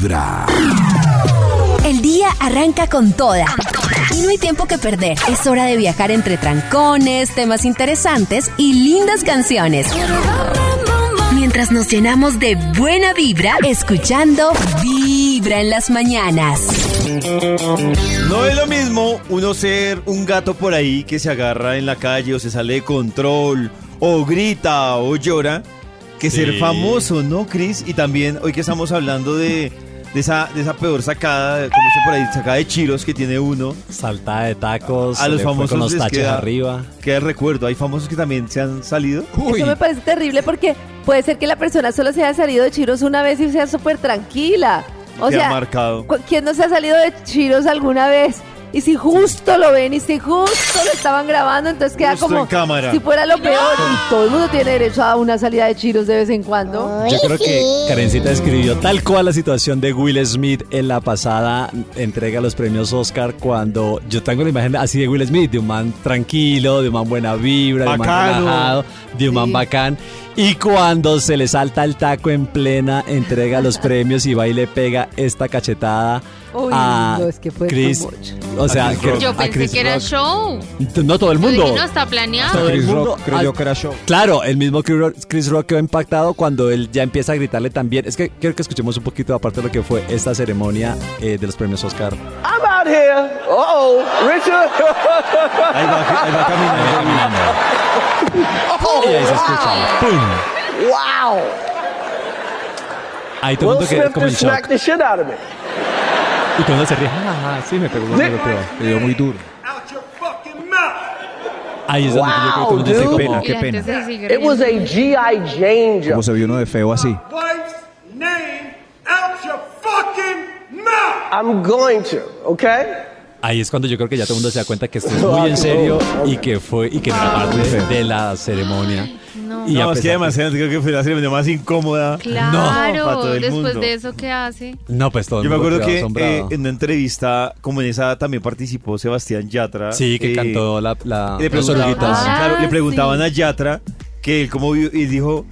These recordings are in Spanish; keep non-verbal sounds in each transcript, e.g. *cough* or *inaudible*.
vibra. El día arranca con toda. Y no hay tiempo que perder. Es hora de viajar entre trancones, temas interesantes y lindas canciones. Mientras nos llenamos de buena vibra, escuchando Vibra en las mañanas. No es lo mismo uno ser un gato por ahí que se agarra en la calle o se sale de control o grita o llora que ser famoso, ¿no, Chris? Y también hoy que estamos hablando de, de esa, de esa peor sacada, como dice por ahí, sacada de chiros que tiene uno. Saltada de tacos. A los famosos con los les taches queda- arriba. Queda el recuerdo. Hay famosos que también se han salido. Eso me parece terrible porque puede ser que la persona solo se haya salido de Chiros una vez y sea súper tranquila. O sea, marcado. ¿quién no se ha salido de Chiros alguna vez? Y si justo lo ven y si justo lo estaban grabando, entonces queda Justo como en cámara. si fuera lo peor. Y todo el mundo tiene derecho a una salida de Chiros de vez en cuando. Yo creo que Karencita escribió tal cual la situación de Will Smith en la pasada entrega de los premios Oscar cuando yo tengo la imagen así de Will Smith, de un man tranquilo, de un man buena vibra, de un man Bacano. relajado, de un man bacán. Y cuando se le salta el taco en plena entrega de los *laughs* premios y va y le pega esta cachetada Uy, a no, es que fue Chris. O sea, Chris. Yo a pensé Chris que era Rock. show. No todo el mundo. dije, no, está planeado. Todo el Chris mundo- Rock creyó que era show. Claro, el mismo Chris Rock, quedó impactado cuando él ya empieza a gritarle también. Es que quiero que escuchemos un poquito aparte de lo que fue esta ceremonia eh, de los premios Oscar. I'm out here. Uh-oh, Richard. Ahí va, ahí va caminando. *laughs* y ahí se escucha. ¡Pum! wow. Ahí todo el mundo quedó como en shock. smacked the shit out of me. Y todo el mundo se ríe. "Ja, ja, ja, sí, me pegó, me Dick. golpeó. Le dio muy duro. Ahí es donde yo creo que todo el mundo dice como... Y qué pena. It was a G.I. Jane jump. ¿Cómo se vio uno de feo así? I'm going to, okay? Ahí es cuando yo creo que ya todo el mundo se da cuenta que esto es muy *laughs* en serio y que fue y que no era parte de la ceremonia. No. Y No, es que además creo que fue la ceremonia más incómoda. Claro, para todo el después mundo. de eso, ¿qué hace? No, pues todo el Yo me acuerdo que eh, en una entrevista, como en esa también participó Sebastián Yatra. Sí, que eh, cantó la, la, le preguntaban. Ah, claro, le preguntaban sí. a Yatra que él cómo vio y dijo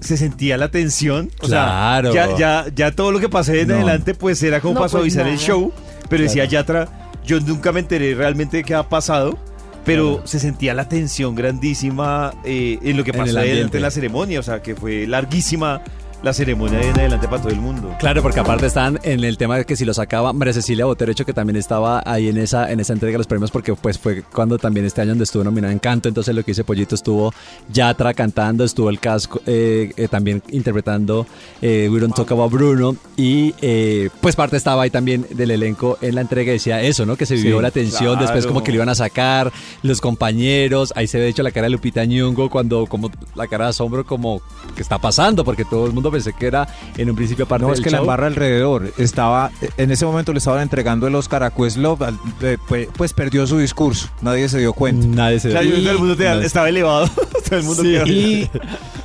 se sentía la tensión, o Claro. sea, ya, ya, ya todo lo que pasé en No. adelante pues era como No, para pues suavizar el nada. show, pero decía Yatra, yo nunca me enteré realmente de qué ha pasado, pero se sentía la tensión grandísima eh, en lo que pasó en la ceremonia, o sea, que fue larguísima la ceremonia de en adelante para todo el mundo. Claro, porque aparte están en el tema de que si lo sacaba María Cecilia Botero, hecho que también estaba ahí en esa en esa entrega de los premios, porque pues fue cuando también este año donde estuvo nominada en canto, entonces lo que dice Pollito estuvo Yatra cantando, estuvo el casco eh, eh, también interpretando eh, We Don't Talk About Bruno y eh, pues parte estaba ahí también del elenco en la entrega decía eso, ¿no? Que se vivió Sí, la tensión, claro. después como que lo iban a sacar, los compañeros, ahí se ve de hecho la cara de Lupita Nyong'o cuando como la cara de asombro como ¿qué está pasando? Porque todo el mundo pensé que era en un principio parte No, del es que la embarra alrededor. Estaba, en ese momento le estaban entregando el Oscar a Questlove, eh, pues, pues perdió su discurso. Nadie se dio cuenta. Nadie se O sea, yo- todo el mundo te- estaba elevado, *laughs* todo el mundo Sí. quedó- Y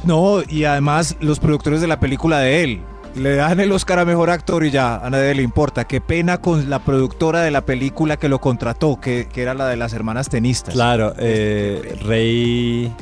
no, y además los productores de la película de él le dan el Oscar a mejor actor y ya a nadie le importa. Qué pena con la productora de la película que lo contrató, que, que era la de las hermanas tenistas. Claro, eh, Rey.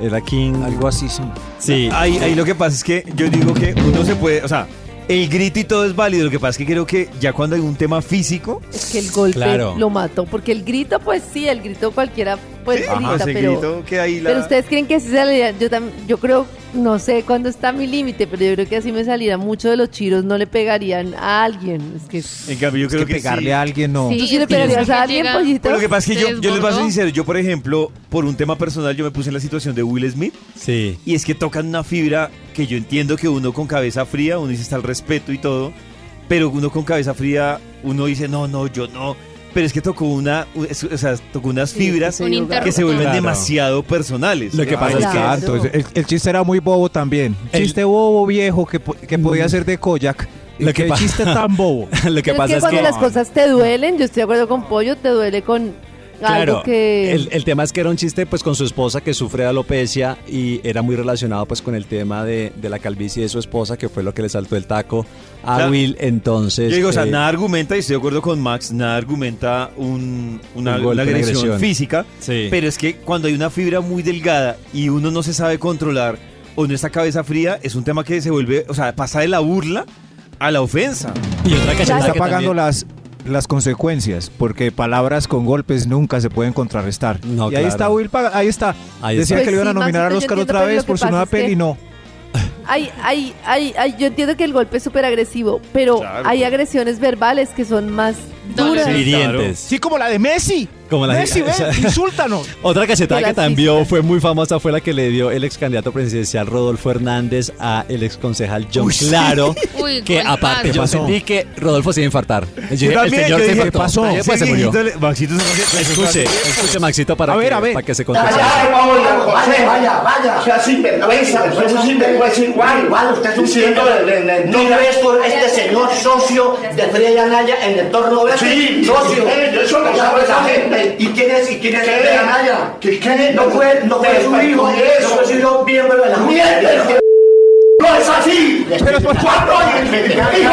Era King. Algo así, sí. Sí. Ahí, ahí lo que pasa es que yo digo que uno se puede, o sea, el grito y todo es válido. Lo que pasa es que creo que ya cuando hay un tema físico, Es que el golpe Claro. lo mató. Porque el grito, pues sí, el grito cualquiera pues Ajá, pero. grito que ahí la- Pero ustedes creen que así saliría, yo tam- yo creo, no sé cuándo está mi límite, pero yo creo que así me saliera mucho de los chiros, no le pegarían a alguien. Es que en cambio yo Es creo que que, pegarle sí. a alguien no. ¿Tú sí le pegarías a alguien, llega- pollito? Pero lo que pasa es que yo, yo les voy a ser sincero, yo por ejemplo, por un tema personal, yo me puse en la situación de Will Smith Sí. y es que tocan una fibra que yo entiendo que uno con cabeza fría, uno dice está el respeto y todo, pero uno con cabeza fría, uno dice no, no, yo no. Pero es que tocó una, o sea, tocó unas Sí, fibras sí, Un sí, que se vuelven Claro. demasiado personales. Lo que pasa es que- Claro. el, el chiste era muy bobo también. El- Chiste bobo viejo que, que podía ser de Koyak. Lo que pa- chiste tan bobo. *laughs* Lo que Pero pasa es que es cuando que. las cosas te duelen, yo estoy de acuerdo con Pollo, te duele con Claro, algo que... el, el tema es que era un chiste pues con su esposa que sufre de alopecia y era muy relacionado pues con el tema de, de la calvicie de su esposa que fue lo que le saltó el taco a Claro. Will entonces Yo digo, o sea, eh, nada argumenta, y estoy de acuerdo con Max, nada argumenta un- una, Un golpe, una una agresión, agresión. física, Sí. pero es que cuando hay una fibra muy delgada y uno no se sabe controlar o no está cabeza fría, es un tema que se vuelve, o sea, pasa de la burla a la ofensa. Y otra cachetada Está que pagando también- las, las consecuencias, porque palabras con golpes nunca se pueden contrarrestar. No, y ahí está Will, paga- ahí está. Ahí Decía está. que le iban a Pues sí, nominar al Oscar otra vez por su nueva peli, que- no. Hay, hay, hay, hay- yo entiendo que el golpe es súper agresivo, pero Claro. hay agresiones verbales que son más duras. Hirientes. Sí, como la de Messi. Como la de- Messi, ven, esa- insúltanos. Otra cachetada De que también fue muy famosa fue la que le dio el ex candidato presidencial Rodolfo Hernández a el ex concejal John Uy, sí. Claro. *laughs* Uy, que aparte ¿Qué yo sentí que Rodolfo se iba a infartar. Yo dije, Yo también, el señor yo se dije, pasó? Ahí después se murió. Seguidito le- Maxito se- Escuche, escuche Maxito para A ver, que, a ver. para que se conteste. Vaya, vaya, vaya. O sea, sinvergüenza, usted es un sinvergüenza igual, igual, usted es un sinvergüenza. de- de- No es por este señor socio de Freya Anaya en el torno de Sí, socio. yo eso lo sabe la gente. ¿Y quién es, y quién es ¿Qué? Freya Anaya? ¿Qué- qué? No fue, no fue su hijo, por eso. no fue su hijo miembro de la Miente, No es así. Pero ¿Cuándo? ¿Qué dijo? ¿Qué dijo?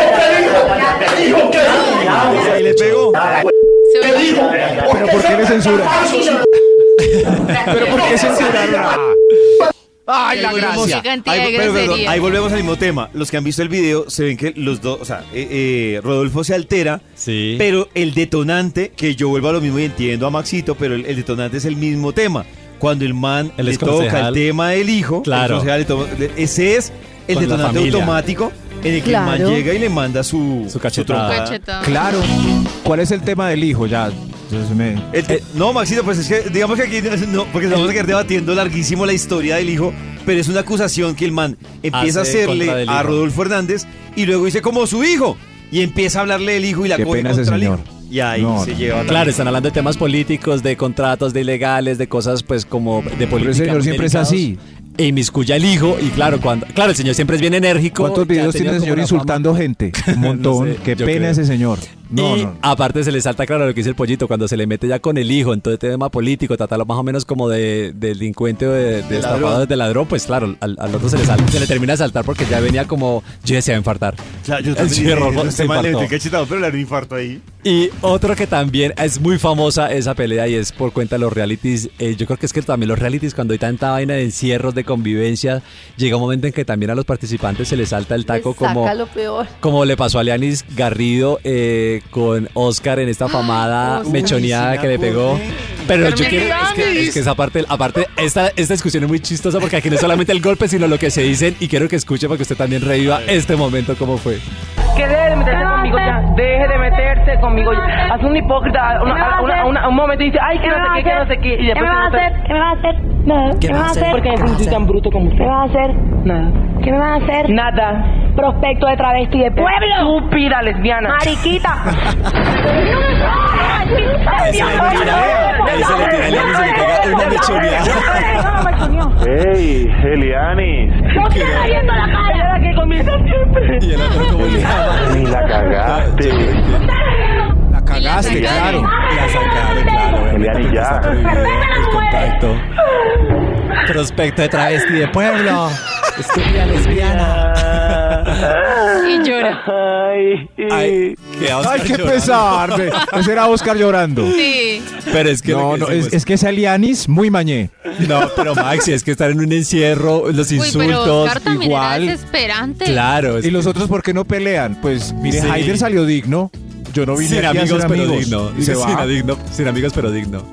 ¿Qué dijo? ¿Qué dijo? Ahí le pegó. ¿Qué dijo? Pero ¿por qué le censura? *laughs* Pero ¿por qué *laughs* censuraron? Ay, la cantidad ahí, de pero, perdón, groserías. ahí volvemos al mismo tema. Los que han visto el video se ven que los dos, o sea, eh, eh, Rodolfo se altera, Sí. pero el detonante, que yo vuelvo a lo mismo y entiendo a Maxito, pero el, el detonante es el mismo tema. Cuando el man El le toca el tema del hijo, el Claro. concejal le ese es el Con detonante automático en el que el man Claro. llega y le manda su, Su cachetada. Claro. ¿Cuál es el tema del hijo? Ya. entonces me- El te- no, Maxito, pues es que digamos que aquí no, porque nos vamos a quedar debatiendo larguísimo la historia del hijo, pero es una acusación que el man empieza Hace a hacerle a. Rodolfo Hernández y luego dice como su hijo y empieza a hablarle del hijo y la Qué coge pena ese contra el señor. hijo. Y ahí No, se no. lleva la- Claro, están hablando de temas políticos, de contratos, de ilegales, de cosas pues como de política. Pero el señor siempre es así. E inmiscuya al hijo y claro, cuando claro, el señor siempre es bien enérgico. ¿Cuántos videos tiene el señor fama. insultando gente? *laughs* Un montón. No sé, Qué pena creo. ese señor. No, y no. aparte se le salta claro lo que dice el pollito, cuando se le mete ya con el hijo en todo este tema político, tratarlo más o menos como de, de delincuente o de, de estafador, ladrón. de ladrón, pues claro, al, al otro se le, sal- se le termina de saltar porque ya venía como, yo decía va a infartar. Claro, yo El también Rodolfo este se man le pero le infarto ahí. Y otro que también es muy famosa esa pelea y es por cuenta de los realities. eh, yo creo que es que también los realities, cuando hay tanta vaina de encierros, de convivencia, llega un momento en que también a los participantes se les salta el taco como, saca lo peor. como le pasó a Leanis Garrido eh, con Oscar en esta famada Oscar. mechoneada Uy, que le pegó. Pero Pero yo quiero, es que, es que esa parte, aparte, esta, esta discusión es muy chistosa porque aquí no es solamente el golpe, sino lo que se dicen y quiero que escuche para que usted también reviva este momento cómo fue. Que deje de meterse conmigo ya. Deje de meterse conmigo ya. Haz un hipócrita. Una, va a una- hacer? una- un momento y dice, ay, que ¿Qué no sé qué, que no sé qué. Y ¿Qué después me va a no hacer? ¿Qué me va a hacer? Nada. ¿Qué me va a hacer? ¿Por qué me soy tan bruto como ¿Qué usted? me va a hacer? Nada. ¿Qué me va a hacer? Nada. Prospecto de travesti de pueblo. Estúpida lesbiana. Mariquita. *laughs* Ahí se le tira, ahí se le tira a Leanis y le pega una. Hey, Elianis. No te *laughs* está viendo la cara. Era que comienza siempre. Y el otro como le llama. Ni la cagaste. La cagaste, claro. La sacaron, claro, Eliani, ya. el contacto. Prospecto de travesti de pueblo. Estúpida lesbiana. Y llora. Ay, Ay, qué Ay, qué llorando. pesar. ve. Ese era Oscar llorando. Sí. Pero es que lo No, que no, decimos- es, es que ese Alianis muy mañé. No, pero Maxi, es que estar en un encierro, los Uy, pero insultos, Oscar también era igual. desesperante. Claro, es ¿Y los otros por qué no pelean? Pues mire, Sí. Haider salió digno. Yo no vine sin aquí a amigos, ser pero amigos. digno. Y se sin, va. adigno- sin amigos, pero digno.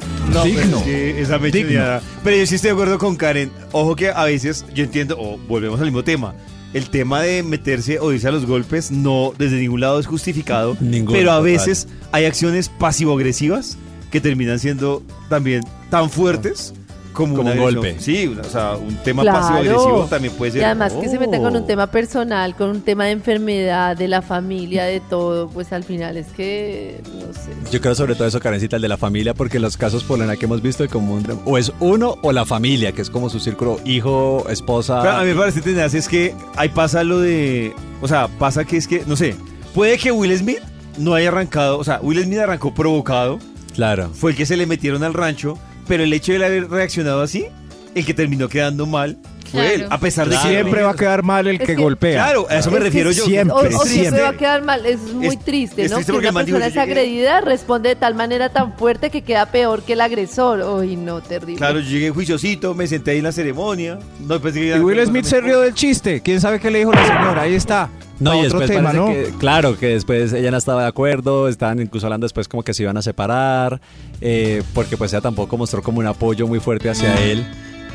digno. Es que esa mechoneada. Pero yo sí estoy de acuerdo con Karen. Ojo que a veces yo entiendo, o volvemos al mismo tema. El tema de meterse o irse a los golpes no desde ningún lado es justificado. Ninguno, pero a total. veces hay acciones pasivo-agresivas que terminan siendo también tan fuertes como, un golpe. Sí, o sea, un tema Claro. pasivo-agresivo también puede ser. Y además que se metan con un Oh. tema personal, con un tema de enfermedad, de la familia, de todo, pues al final es que, no sé. Yo creo sobre todo eso, Karencita, el de la familia, porque en los casos por la que hemos visto, es como un- o es uno o la familia, que es como su círculo, hijo, esposa. Pero a mí me parece tenaz es que ahí pasa lo de. O sea, pasa que es que, no sé, puede que Will Smith no haya arrancado. O sea, Will Smith arrancó provocado. Claro. Fue el que se le metieron al rancho. Pero el hecho de él haber reaccionado así, el que terminó quedando mal fue Claro. él. A pesar de que. Siempre va a quedar mal el Es que que- golpea. Claro, a eso me Es que refiero yo. siempre, O, o siempre siempre. va a quedar mal, es muy Es- triste, es ¿no? triste que porque una el man dijo, persona yo es llegué- agredida, responde de tal manera tan fuerte que queda peor que el agresor. Uy, no, terrible. Claro, yo llegué juiciosito, me senté ahí en la ceremonia. No pensé que Y Will Smith se rió del chiste. ¿Quién sabe qué le dijo la señora? Ahí está. No, y otro después tema, parece ¿no? que- claro, que después ella no estaba de acuerdo, estaban incluso hablando después como que se iban a separar, eh, porque pues ella tampoco mostró como un apoyo muy fuerte hacia él.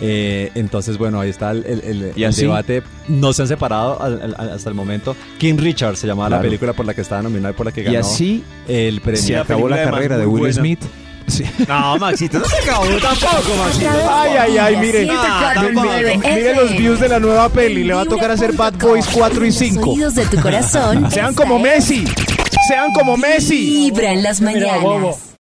Eh, entonces, bueno, ahí está el, el- el- ¿Y el así? debate. No se han separado al- al- hasta el momento. King Richard se llamaba la película por la que estaba nominada y por la que Y ganó así el premio. se acabó la carrera de Will buena. Smith. Sí. No, Maxito, no se acabó tampoco, Maxito. Ay, ay, ay, mire. Tampoco. Mire los views de la nueva peli. Le va a tocar hacer Bad Boys 4 y Los 5. oídos de tu corazón. *laughs* Sean como es Messi. Sean como Messi. Vibra en las mañanas.